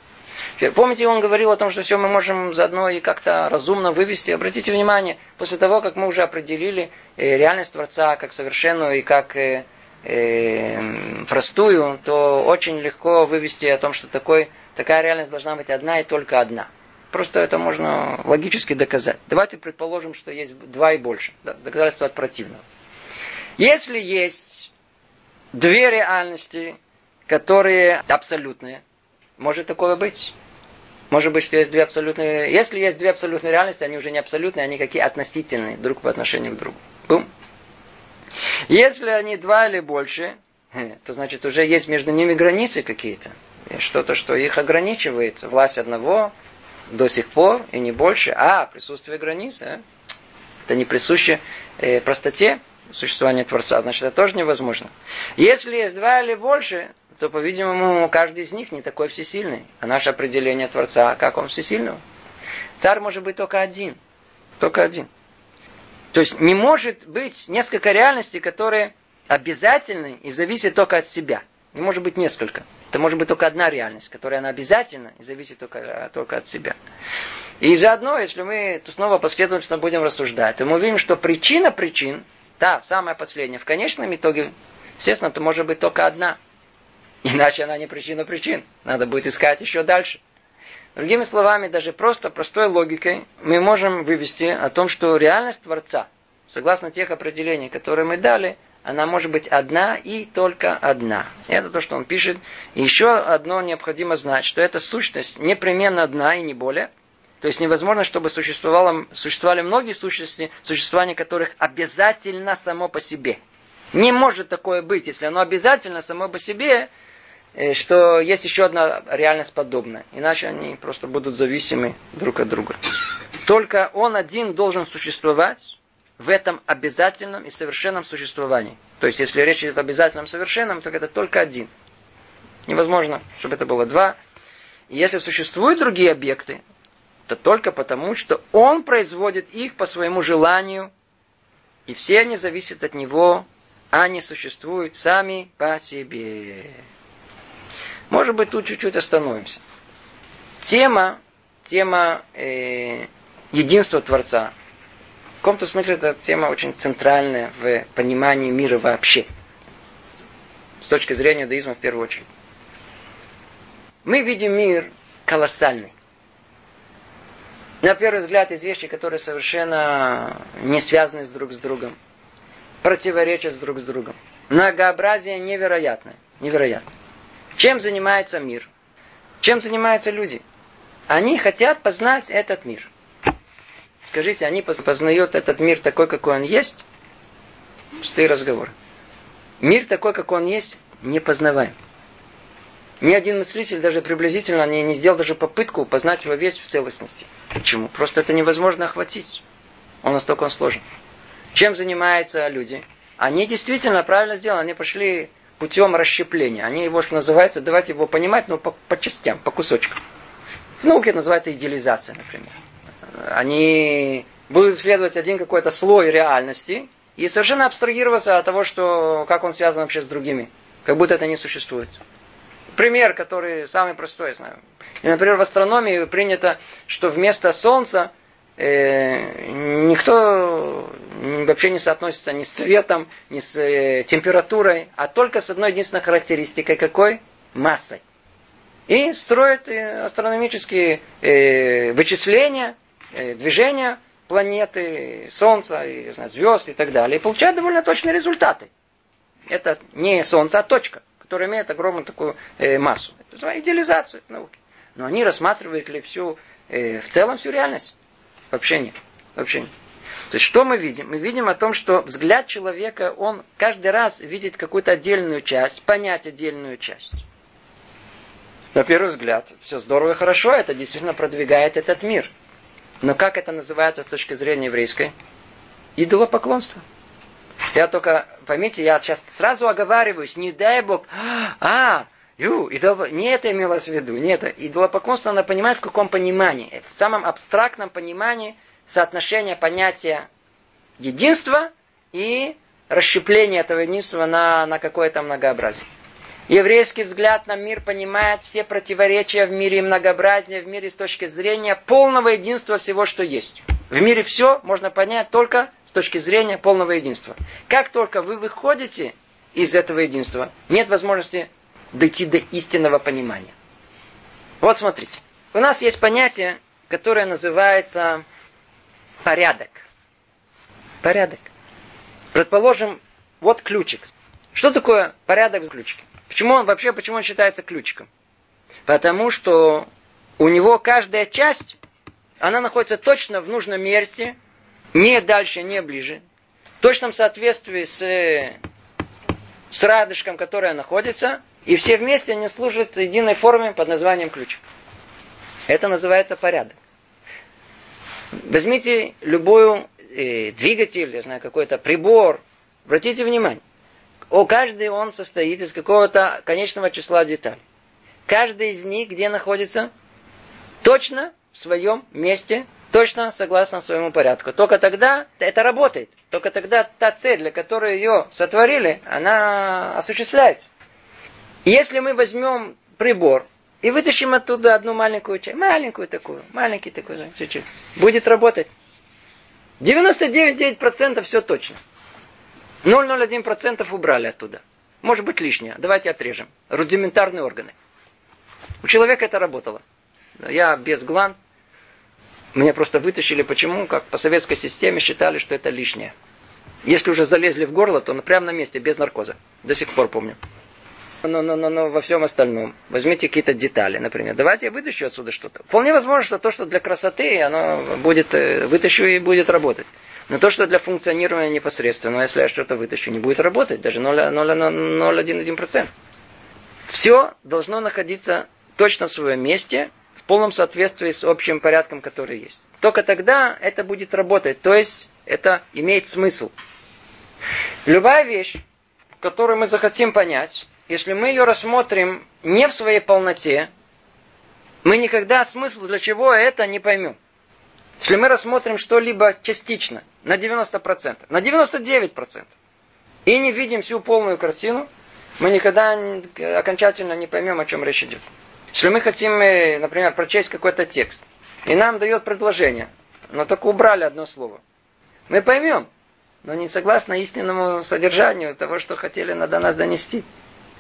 Помните, он говорил о том, что все мы можем заодно и как-то разумно вывести. Обратите внимание, после того, как мы уже определили э, реальность Творца как совершенную и как э, э, простую, то очень легко вывести о том, что такой, такая реальность должна быть одна и только одна. Просто это можно логически доказать. Давайте предположим, что есть два и больше. Доказательство от противного. Если есть две реальности, которые абсолютные, может такое быть? Может быть, что есть две абсолютные... Если есть две абсолютные реальности, они уже не абсолютные, они какие относительные друг по отношению к другу. Бум. Если они два или больше, то значит уже есть между ними границы какие-то. Что-то, что их ограничивает. Власть одного до сих пор и не больше. А, присутствие границ. А? Это не присуще э, простоте существования Творца. Значит, это тоже невозможно. Если есть два или больше, то, по-видимому, каждый из них не такой всесильный. А наше определение Творца, как он всесильный? Царь может быть только один. Только один. То есть не может быть несколько реальностей, которые обязательны и зависят только от себя. Не может быть несколько. Это может быть только одна реальность, которая она обязательна и зависит только, только от себя. И заодно, если мы снова последовательно будем рассуждать, то мы увидим, что причина причин, та, самая последняя, в конечном итоге, естественно, это может быть только одна. Иначе она не причина причин. Надо будет искать еще дальше. Другими словами, даже просто простой логикой мы можем вывести о том, что реальность Творца, согласно тех определений, которые мы дали, она может быть одна и только одна. Это то, что он пишет. И еще одно необходимо знать, что эта сущность непременно одна и не более. То есть невозможно, чтобы существовало, существовали многие сущности, существование которых обязательно само по себе. Не может такое быть, если оно обязательно само по себе, что есть еще одна реальность подобная. Иначе они просто будут зависимы друг от друга. Только он один должен существовать в этом обязательном и совершенном существовании. То есть, если речь идет о обязательном совершенном, то это только один. Невозможно, чтобы это было два. И если существуют другие объекты, то только потому, что он производит их по своему желанию, и все они зависят от него, а не существуют сами по себе. Может быть, тут чуть-чуть остановимся. Тема, тема э, единства Творца, В каком-то смысле эта тема очень центральная в понимании мира вообще. С точки зрения иудаизма в первую очередь. Мы видим мир колоссальный. На первый взгляд, из вещей, которые совершенно не связаны с друг с другом, противоречат друг с другом. Многообразие невероятное. Невероятно. Чем занимается мир? Чем занимаются люди? Они хотят познать этот мир. Скажите, они познают этот мир такой, какой он есть? Пустые разговоры. Мир такой, какой он есть, не познаваем. Ни один мыслитель даже приблизительно не, не сделал даже попытку познать его весь в целостности. Почему? Просто это невозможно охватить. Он настолько он сложен. Чем занимаются люди? Они действительно правильно сделали. Они пошли путем расщепления. Они его, что называется, давайте его понимать, но по, по частям, по кусочкам. В науке называется идеализация, например. Они будут исследовать один какой-то слой реальности и совершенно абстрагироваться от того, что, как он связан вообще с другими. Как будто это не существует пример, который самый простой, я знаю. И, например, в астрономии принято, что вместо Солнца никто вообще не соотносится ни с цветом, ни с э, температурой, а только с одной единственной характеристикой какой? Массой. И строят э, астрономические э, вычисления, э, движения планеты, Солнца, и, знаю, звезд и так далее. И получают довольно точные результаты. Это не Солнце, а точка которые имеют огромную такую э, массу. Это называется идеализацию науки. Но они рассматривают ли всю, э, в целом всю реальность? Вообще нет. Вообще нет. То есть что мы видим? Мы видим о том, что взгляд человека, он каждый раз видит какую-то отдельную часть, понять отдельную часть. На первый взгляд, все здорово и хорошо, это действительно продвигает этот мир. Но как это называется с точки зрения еврейской? Идолопоклонство. Я только, поймите, я сейчас сразу оговариваюсь, не дай Бог, а, ю, идол... не это имелось в виду, не это. Идолопоклонство надо понимать в каком понимании. В самом абстрактном понимании соотношения понятия единства и расщепления этого единства на, на какое-то многообразие. Еврейский взгляд на мир понимает все противоречия в мире и многообразие в мире с точки зрения полного единства всего, что есть. В мире все можно понять только точки зрения полного единства. Как только вы выходите из этого единства, нет возможности дойти до истинного понимания. Вот смотрите. У нас есть понятие, которое называется порядок. Порядок. Предположим, вот ключик. Что такое порядок с ключиком? Почему он вообще, почему он считается ключиком? Потому что у него каждая часть, она находится точно в нужном месте, не дальше, не ближе. В точном соответствии с, с радужком, которая находится. И все вместе они служат единой форме под названием ключ. Это называется порядок. Возьмите любой э, двигатель, я знаю, какой-то прибор. Обратите внимание. О, каждый он состоит из какого-то конечного числа деталей. Каждый из них где находится? Точно в своем месте точно согласно своему порядку. Только тогда это работает. Только тогда та цель, для которой ее сотворили, она осуществляется. Если мы возьмем прибор и вытащим оттуда одну маленькую часть, маленькую такую, маленький такой, чуть-чуть, будет работать. 99,9% все точно. 0,01% убрали оттуда. Может быть лишнее. Давайте отрежем. Рудиментарные органы. У человека это работало. Я без гланд, мне просто вытащили, почему? Как по советской системе считали, что это лишнее. Если уже залезли в горло, то прямо на месте, без наркоза. До сих пор помню. Но, но, но, но во всем остальном. Возьмите какие-то детали, например. Давайте я вытащу отсюда что-то. Вполне возможно, что то, что для красоты, оно будет, э, вытащу и будет работать. Но то, что для функционирования непосредственно, если я что-то вытащу, не будет работать. Даже 0,1%. Все должно находиться точно в своем месте, полном соответствии с общим порядком, который есть. Только тогда это будет работать, то есть это имеет смысл. Любая вещь, которую мы захотим понять, если мы ее рассмотрим не в своей полноте, мы никогда смысл для чего это не поймем. Если мы рассмотрим что-либо частично, на 90%, на 99%, и не видим всю полную картину, мы никогда окончательно не поймем, о чем речь идет. Если мы хотим, э, например, прочесть какой-то текст, и нам дает предложение, но только убрали одно слово. Мы поймем, но не согласно истинному содержанию того, что хотели до нас донести.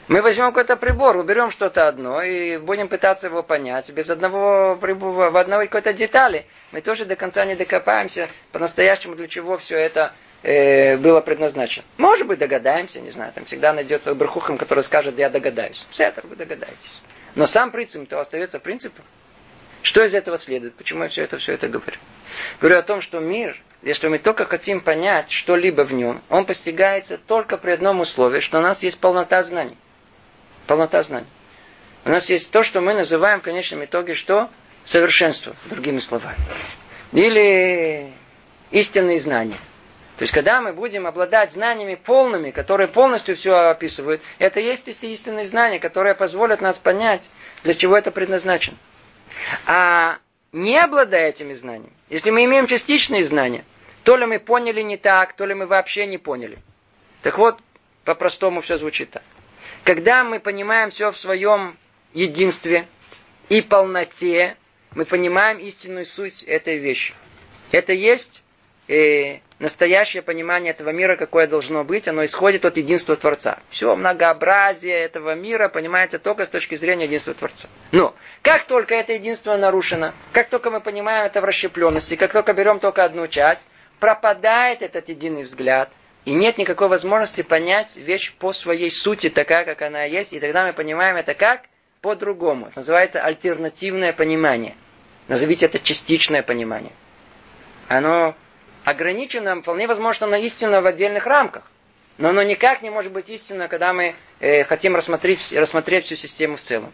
Мы возьмем какой-то прибор, уберем что-то одно и будем пытаться его понять. Без одного прибора, в одной какой-то детали мы тоже до конца не докопаемся по-настоящему, для чего все это э, было предназначено. Может быть, догадаемся, не знаю, там всегда найдется Уберхухам, который скажет, я догадаюсь. Все это вы догадаетесь. Но сам принцип то остается принципом. Что из этого следует? Почему я все это, все это говорю? Говорю о том, что мир, если мы только хотим понять что-либо в нем, он постигается только при одном условии, что у нас есть полнота знаний. Полнота знаний. У нас есть то, что мы называем в конечном итоге что? Совершенство, другими словами. Или истинные знания. То есть, когда мы будем обладать знаниями полными, которые полностью все описывают, это есть истинные знания, которые позволят нас понять, для чего это предназначено. А не обладая этими знаниями, если мы имеем частичные знания, то ли мы поняли не так, то ли мы вообще не поняли. Так вот, по-простому все звучит так. Когда мы понимаем все в своем единстве и полноте, мы понимаем истинную суть этой вещи. Это есть э, настоящее понимание этого мира, какое должно быть, оно исходит от единства Творца. Все многообразие этого мира понимается только с точки зрения единства Творца. Но как только это единство нарушено, как только мы понимаем это в расщепленности, как только берем только одну часть, пропадает этот единый взгляд, и нет никакой возможности понять вещь по своей сути, такая, как она есть, и тогда мы понимаем это как? По-другому. Это называется альтернативное понимание. Назовите это частичное понимание. Оно ограничено, вполне возможно, на истину в отдельных рамках. Но оно никак не может быть истинно, когда мы э, хотим рассмотреть, рассмотреть всю систему в целом.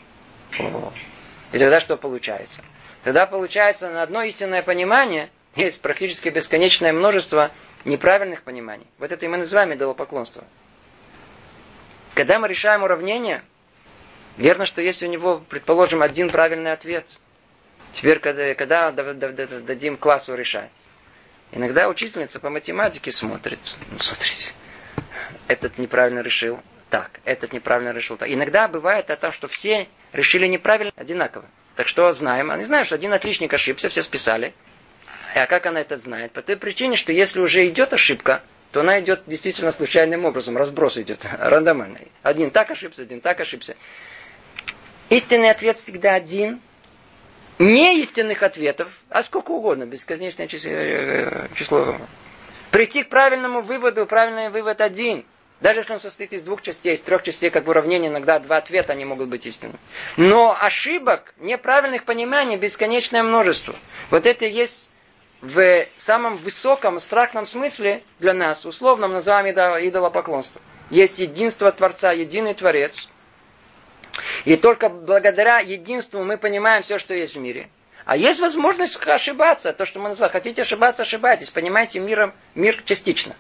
И тогда что получается? Тогда получается на одно истинное понимание есть практически бесконечное множество неправильных пониманий. Вот это и мы называем идолопоклонство. Когда мы решаем уравнение, верно, что есть у него, предположим, один правильный ответ. Теперь, когда, когда дадим классу решать, Иногда учительница по математике смотрит. Ну, смотрите, этот неправильно решил так, этот неправильно решил так. Иногда бывает это, что все решили неправильно, одинаково. Так что знаем, они знают, что один отличник ошибся, все списали. А как она это знает? По той причине, что если уже идет ошибка, то она идет действительно случайным образом, разброс идет, рандомальный. Один так ошибся, один так ошибся. Истинный ответ всегда один, неистинных ответов, а сколько угодно, бесконечное число, э, число. Прийти к правильному выводу, правильный вывод один. Даже если он состоит из двух частей, из трех частей, как в уравнении, иногда два ответа, они могут быть истинными. Но ошибок, неправильных пониманий бесконечное множество. Вот это есть в самом высоком, страхном смысле для нас, условно называем идолопоклонство. Есть единство Творца, единый Творец – и только благодаря единству мы понимаем все, что есть в мире. А есть возможность ошибаться. То, что мы называем. Хотите ошибаться, ошибайтесь. Понимаете миром, мир частично.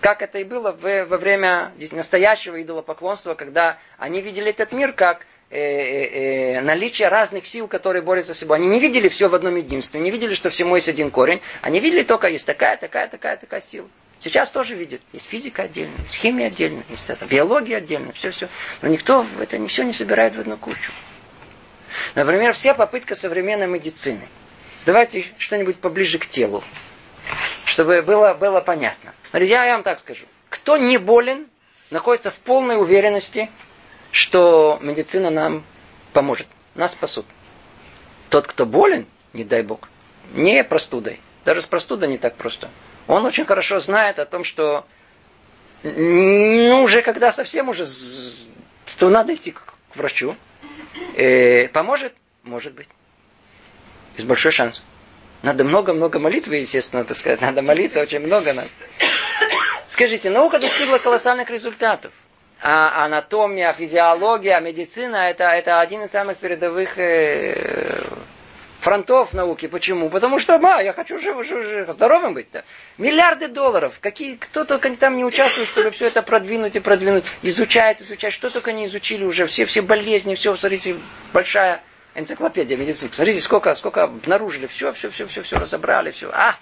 Как это и было в, во время настоящего идолопоклонства, когда они видели этот мир как э, э, э, наличие разных сил, которые борются с собой. Они не видели все в одном единстве, не видели, что всему есть один корень. Они видели только есть такая, такая, такая, такая сила. Сейчас тоже видят. Есть физика отдельно, есть химия отдельно, есть это, биология отдельно, все-все. Но никто это все не собирает в одну кучу. Например, вся попытка современной медицины. Давайте что-нибудь поближе к телу, чтобы было, было понятно. Я, я вам так скажу. Кто не болен, находится в полной уверенности, что медицина нам поможет, нас спасут. Тот, кто болен, не дай бог, не простудой. Даже с простудой не так просто. Он очень хорошо знает о том, что ну, уже когда совсем уже, то надо идти к, врачу. Э, поможет? Может быть. Есть большой шанс. Надо много-много молитвы, естественно, так сказать. Надо молиться очень много. Надо. Скажите, наука достигла колоссальных результатов. А анатомия, физиология, медицина это, это один из самых передовых э, фронтов науки. Почему? Потому что, ма, я хочу жив, жив, жив, здоровым быть-то. Миллиарды долларов. Какие, кто только там не участвует, чтобы все это продвинуть и продвинуть. Изучает, изучает. Что только не изучили уже. Все, все болезни, все, смотрите, большая энциклопедия медицинская. Смотрите, сколько, сколько обнаружили. Все, все, все, все, все разобрали. Все. А,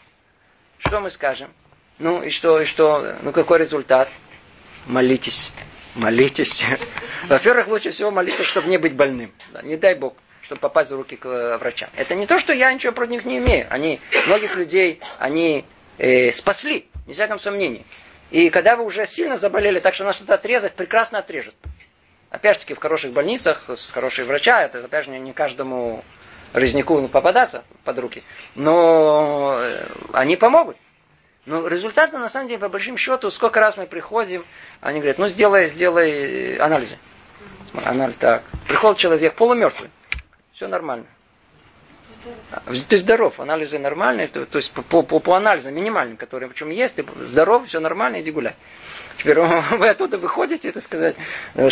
что мы скажем? Ну, и что, и что, ну, какой результат? Молитесь. Молитесь. Во-первых, лучше всего молиться, чтобы не быть больным. Да, не дай Бог чтобы попасть в руки к э, врачам. Это не то, что я ничего против них не имею. Они, многих людей, они э, спасли, не всяком сомнении. И когда вы уже сильно заболели, так что надо что-то отрезать, прекрасно отрежет. Опять же таки, в хороших больницах, с хорошей врача, это опять же не каждому резнику попадаться под руки. Но э, они помогут. Но результаты, на самом деле, по большим счету, сколько раз мы приходим, они говорят, ну сделай, сделай анализы. Анализ, так. Приходит человек полумертвый. Все нормально. Ты здоров, анализы нормальные, то, то есть по, по, по анализам минимальным, которые причем есть, ты здоров, все нормально, иди гуляй. Теперь вы оттуда выходите, это сказать,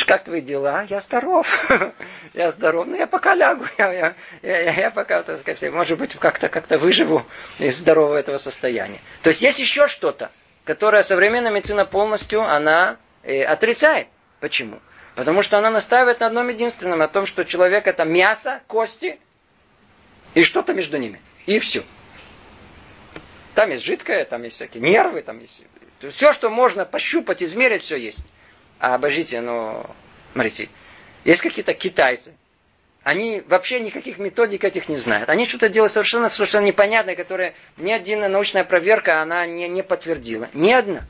как твои дела? Я здоров. я здоров, но ну, я пока лягу, я, я, я, я пока, так сказать, может быть, как-то как выживу из здорового этого состояния. То есть есть еще что-то, которое современная медицина полностью, она э, отрицает. Почему? Потому что она настаивает на одном единственном, о том, что человек это мясо, кости и что-то между ними. И все. Там есть жидкое, там есть всякие нервы, там есть... Все, что можно пощупать, измерить, все есть. А обожите, ну, смотрите, есть какие-то китайцы, они вообще никаких методик этих не знают. Они что-то делают совершенно, совершенно непонятное, которое ни одна научная проверка она не, не подтвердила. Ни одна.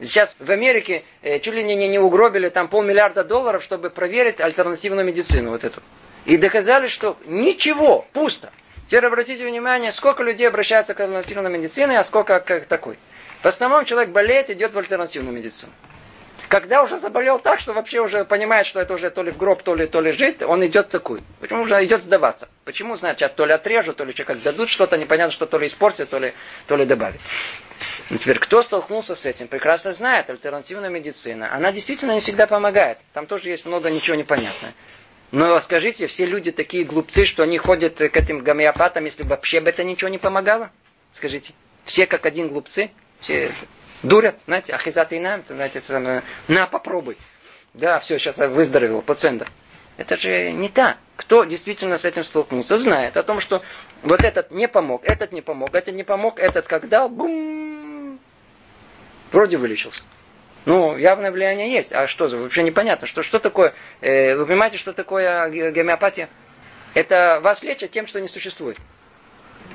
Сейчас в Америке э, чуть ли не, не, не угробили там полмиллиарда долларов, чтобы проверить альтернативную медицину вот эту. И доказали, что ничего, пусто. Теперь обратите внимание, сколько людей обращаются к альтернативной медицине, а сколько к такой. В основном человек болеет, идет в альтернативную медицину. Когда уже заболел так, что вообще уже понимает, что это уже то ли в гроб, то ли, то ли жить, он идет такой. Почему уже идет сдаваться? Почему, знает, сейчас то ли отрежут, то ли что, как дадут что-то, непонятно, что то ли испортят, то ли, то ли добавят. Ну, теперь, кто столкнулся с этим, прекрасно знает, альтернативная медицина. Она действительно не всегда помогает. Там тоже есть много ничего непонятного. Но скажите, все люди такие глупцы, что они ходят к этим гомеопатам, если вообще бы это ничего не помогало? Скажите. Все как один глупцы? Все дурят, знаете, ахизат и нам, знаете, это, на, попробуй. Да, все, сейчас я выздоровел, пациента. Это же не так. Кто действительно с этим столкнулся, знает о том, что вот этот не помог, этот не помог, этот не помог, этот как дал, бум, вроде вылечился. Ну, явное влияние есть. А что за? Вообще непонятно. Что, что такое? Э, вы понимаете, что такое гомеопатия? Это вас лечат тем, что не существует.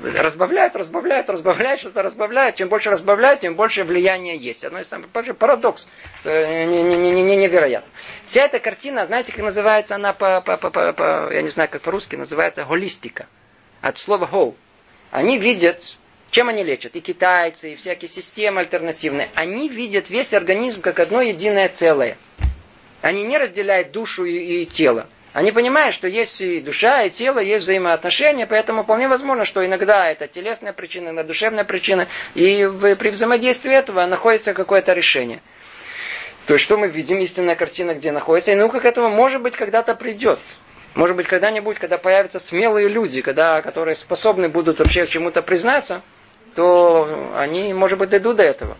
Разбавляют, разбавляют, разбавляют, что-то разбавляют. Чем больше разбавляют, тем больше влияния есть. Одно из самых парадокс. Не, не, невероятно. Вся эта картина, знаете, как называется она по, по, по, по, по я не знаю, как по-русски, называется холистика. От слова whole. Они видят чем они лечат? И китайцы, и всякие системы альтернативные. Они видят весь организм как одно единое целое. Они не разделяют душу и, и тело. Они понимают, что есть и душа, и тело, есть взаимоотношения, поэтому вполне возможно, что иногда это телесная причина, иногда душевная причина, и при взаимодействии этого находится какое-то решение. То есть, что мы видим, истинная картина, где находится, и наука к этому, может быть, когда-то придет. Может быть, когда-нибудь, когда появятся смелые люди, когда, которые способны будут вообще чему-то признаться, то они, может быть, дойдут до этого.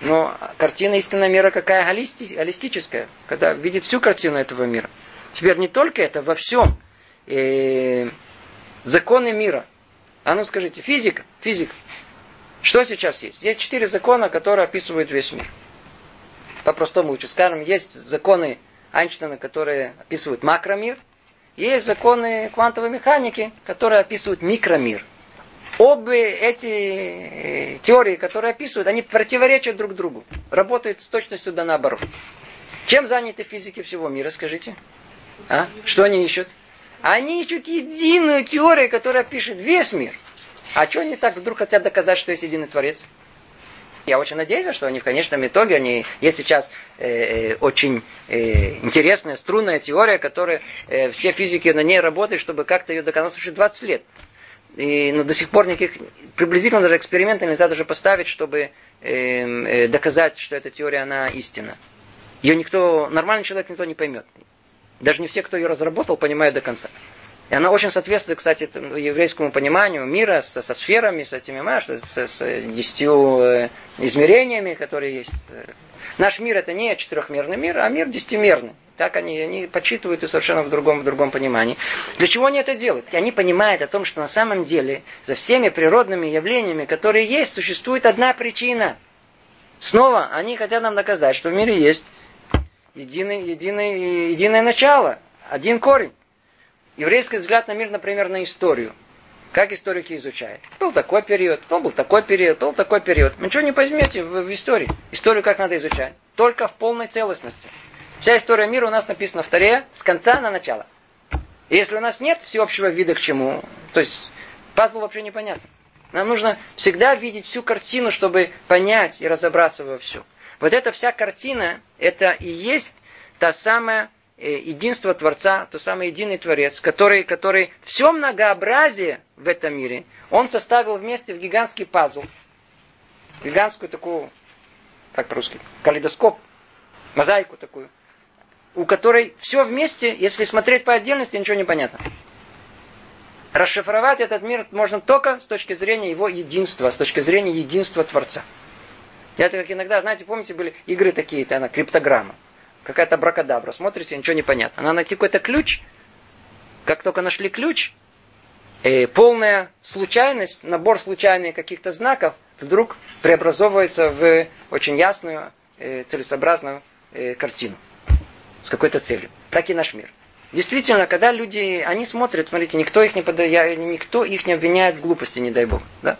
Но картина истинного мира какая холисти, холистическая, когда видит всю картину этого мира. Теперь не только это, во всем. Э, законы мира. А ну скажите, физика, физика. Что сейчас есть? Есть четыре закона, которые описывают весь мир. По-простому лучше скажем, есть законы Айнштейна, которые описывают макромир. Есть законы квантовой механики, которые описывают микромир. Обе эти э, теории, которые описывают, они противоречат друг другу. Работают с точностью да наоборот. Чем заняты физики всего мира, скажите? А? Что они ищут? Они ищут единую теорию, которая пишет весь мир. А что они так вдруг хотят доказать, что есть единый Творец? Я очень надеюсь, что они в конечном итоге, они, есть сейчас э, э, очень э, интересная струнная теория, которая э, все физики на ней работают, чтобы как-то ее доказать. Слушай, 20 лет. И, но до сих пор никаких приблизительно даже экспериментов нельзя даже поставить, чтобы э, э, доказать, что эта теория, она истина. Ее никто, нормальный человек никто не поймет. Даже не все, кто ее разработал, понимают до конца. И она очень соответствует, кстати, еврейскому пониманию мира со, со сферами, с этими, знаешь, с, с десятью э, измерениями, которые есть. Наш мир это не четырехмерный мир, а мир десятимерный. Так они, они подсчитывают и совершенно в другом, в другом понимании. Для чего они это делают? Они понимают о том, что на самом деле за всеми природными явлениями, которые есть, существует одна причина. Снова они хотят нам доказать, что в мире есть единый, единый, единое начало, один корень. Еврейский взгляд на мир, например, на историю. Как историки изучают. Был такой период, был, был такой период, был такой период. Вы ничего не поймете в, в истории. Историю как надо изучать? Только в полной целостности. Вся история мира у нас написана в Таре с конца на начало. И если у нас нет всеобщего вида к чему, то есть пазл вообще непонятен. Нам нужно всегда видеть всю картину, чтобы понять и разобраться во всем. Вот эта вся картина, это и есть та самая э, единство Творца, тот самый единый Творец, который, который все многообразие в этом мире, он составил вместе в гигантский пазл. Гигантскую такую, как по-русски, калейдоскоп, мозаику такую, у которой все вместе, если смотреть по отдельности, ничего не понятно. Расшифровать этот мир можно только с точки зрения его единства, с точки зрения единства Творца. Я это как иногда, знаете, помните, были игры такие-то, она криптограмма. Какая-то бракадабра. Смотрите, ничего не понятно. Надо найти какой-то ключ. Как только нашли ключ, э, полная случайность, набор случайных каких-то знаков вдруг преобразовывается в очень ясную, э, целесообразную э, картину. С какой-то целью. Так и наш мир. Действительно, когда люди, они смотрят, смотрите, никто их не, подает, никто их не обвиняет в глупости, не дай бог. Да?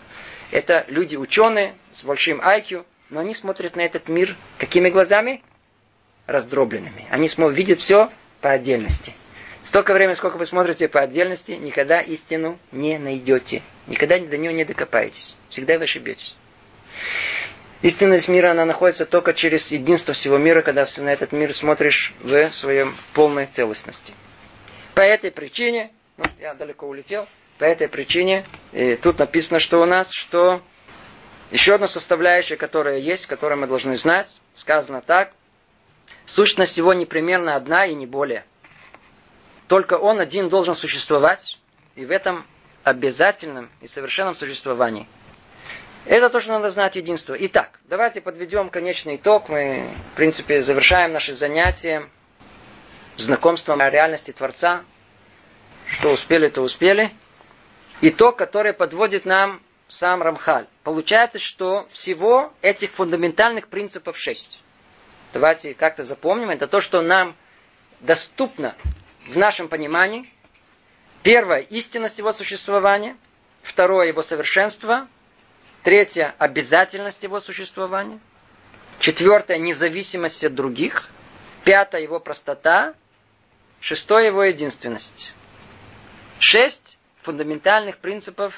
Это люди ученые с большим IQ, но они смотрят на этот мир какими глазами? Раздробленными. Они видят все по отдельности. Столько времени, сколько вы смотрите по отдельности, никогда истину не найдете. Никогда до нее не докопаетесь. Всегда вы ошибетесь. Истинность мира, она находится только через единство всего мира, когда на этот мир смотришь в своем полной целостности. По этой причине, ну, я далеко улетел, по этой причине, и тут написано, что у нас, что еще одна составляющая, которая есть, которую мы должны знать, сказано так, сущность его непременно одна и не более. Только он один должен существовать, и в этом обязательном и совершенном существовании. Это то, что надо знать единство. Итак, давайте подведем конечный итог. Мы, в принципе, завершаем наши занятия знакомством о реальности Творца. Что успели, то успели. Итог, который подводит нам сам Рамхаль. Получается, что всего этих фундаментальных принципов шесть. Давайте как-то запомним. Это то, что нам доступно в нашем понимании. Первое – истинность его существования. Второе – его совершенство. Третье – обязательность его существования. Четвертое – независимость от других. Пятое – его простота. Шестое – его единственность. Шесть фундаментальных принципов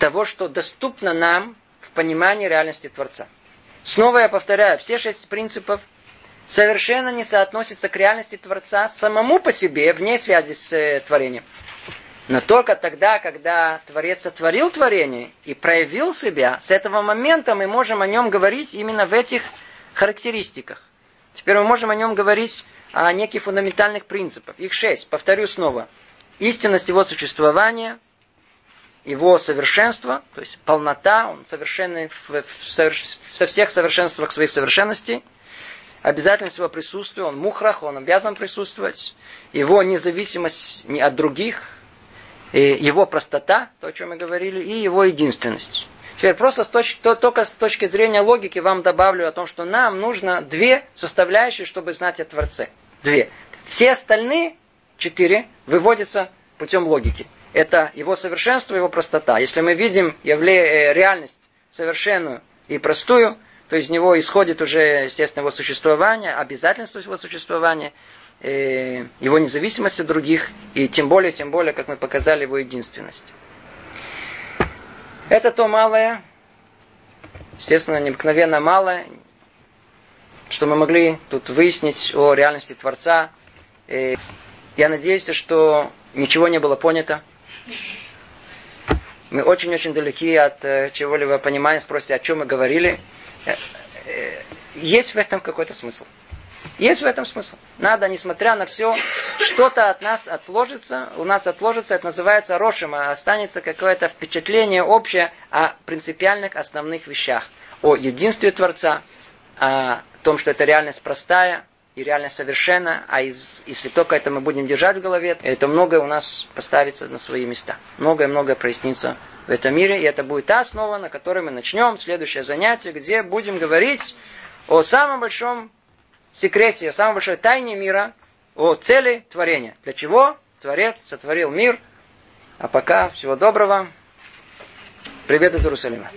того, что доступно нам в понимании реальности Творца. Снова я повторяю, все шесть принципов совершенно не соотносятся к реальности Творца самому по себе, вне связи с э, творением. Но только тогда, когда Творец сотворил творение и проявил себя, с этого момента мы можем о нем говорить именно в этих характеристиках. Теперь мы можем о нем говорить о неких фундаментальных принципах. Их шесть. Повторю снова. Истинность его существования – его совершенство, то есть полнота, он совершенный в, в, со всех совершенствах своих совершенностей, обязательность его присутствия, он мухрах, он обязан присутствовать, его независимость не от других, и его простота, то, о чем мы говорили, и его единственность. Теперь просто с точ, то, только с точки зрения логики вам добавлю о том, что нам нужно две составляющие, чтобы знать о Творце. Две. Все остальные четыре выводятся путем логики это его совершенство, его простота. Если мы видим явле, э, реальность совершенную и простую, то из него исходит уже, естественно, его существование, обязательство его существования, э, его независимость от других, и тем более, тем более, как мы показали, его единственность. Это то малое, естественно, необыкновенно малое, что мы могли тут выяснить о реальности Творца. Э, я надеюсь, что ничего не было понято. Мы очень-очень далеки от э, чего-либо понимания, спросите, о чем мы говорили. Э, э, есть в этом какой-то смысл. Есть в этом смысл. Надо, несмотря на все, что-то от нас отложится, у нас отложится, это называется рошима, останется какое-то впечатление общее о принципиальных основных вещах. О единстве Творца, о том, что это реальность простая, и реально совершенно, а из, если только это мы будем держать в голове, это многое у нас поставится на свои места. Многое-многое прояснится в этом мире, и это будет та основа, на которой мы начнем следующее занятие, где будем говорить о самом большом секрете, о самой большой тайне мира, о цели творения. Для чего Творец сотворил мир. А пока всего доброго. Привет из Иерусалима.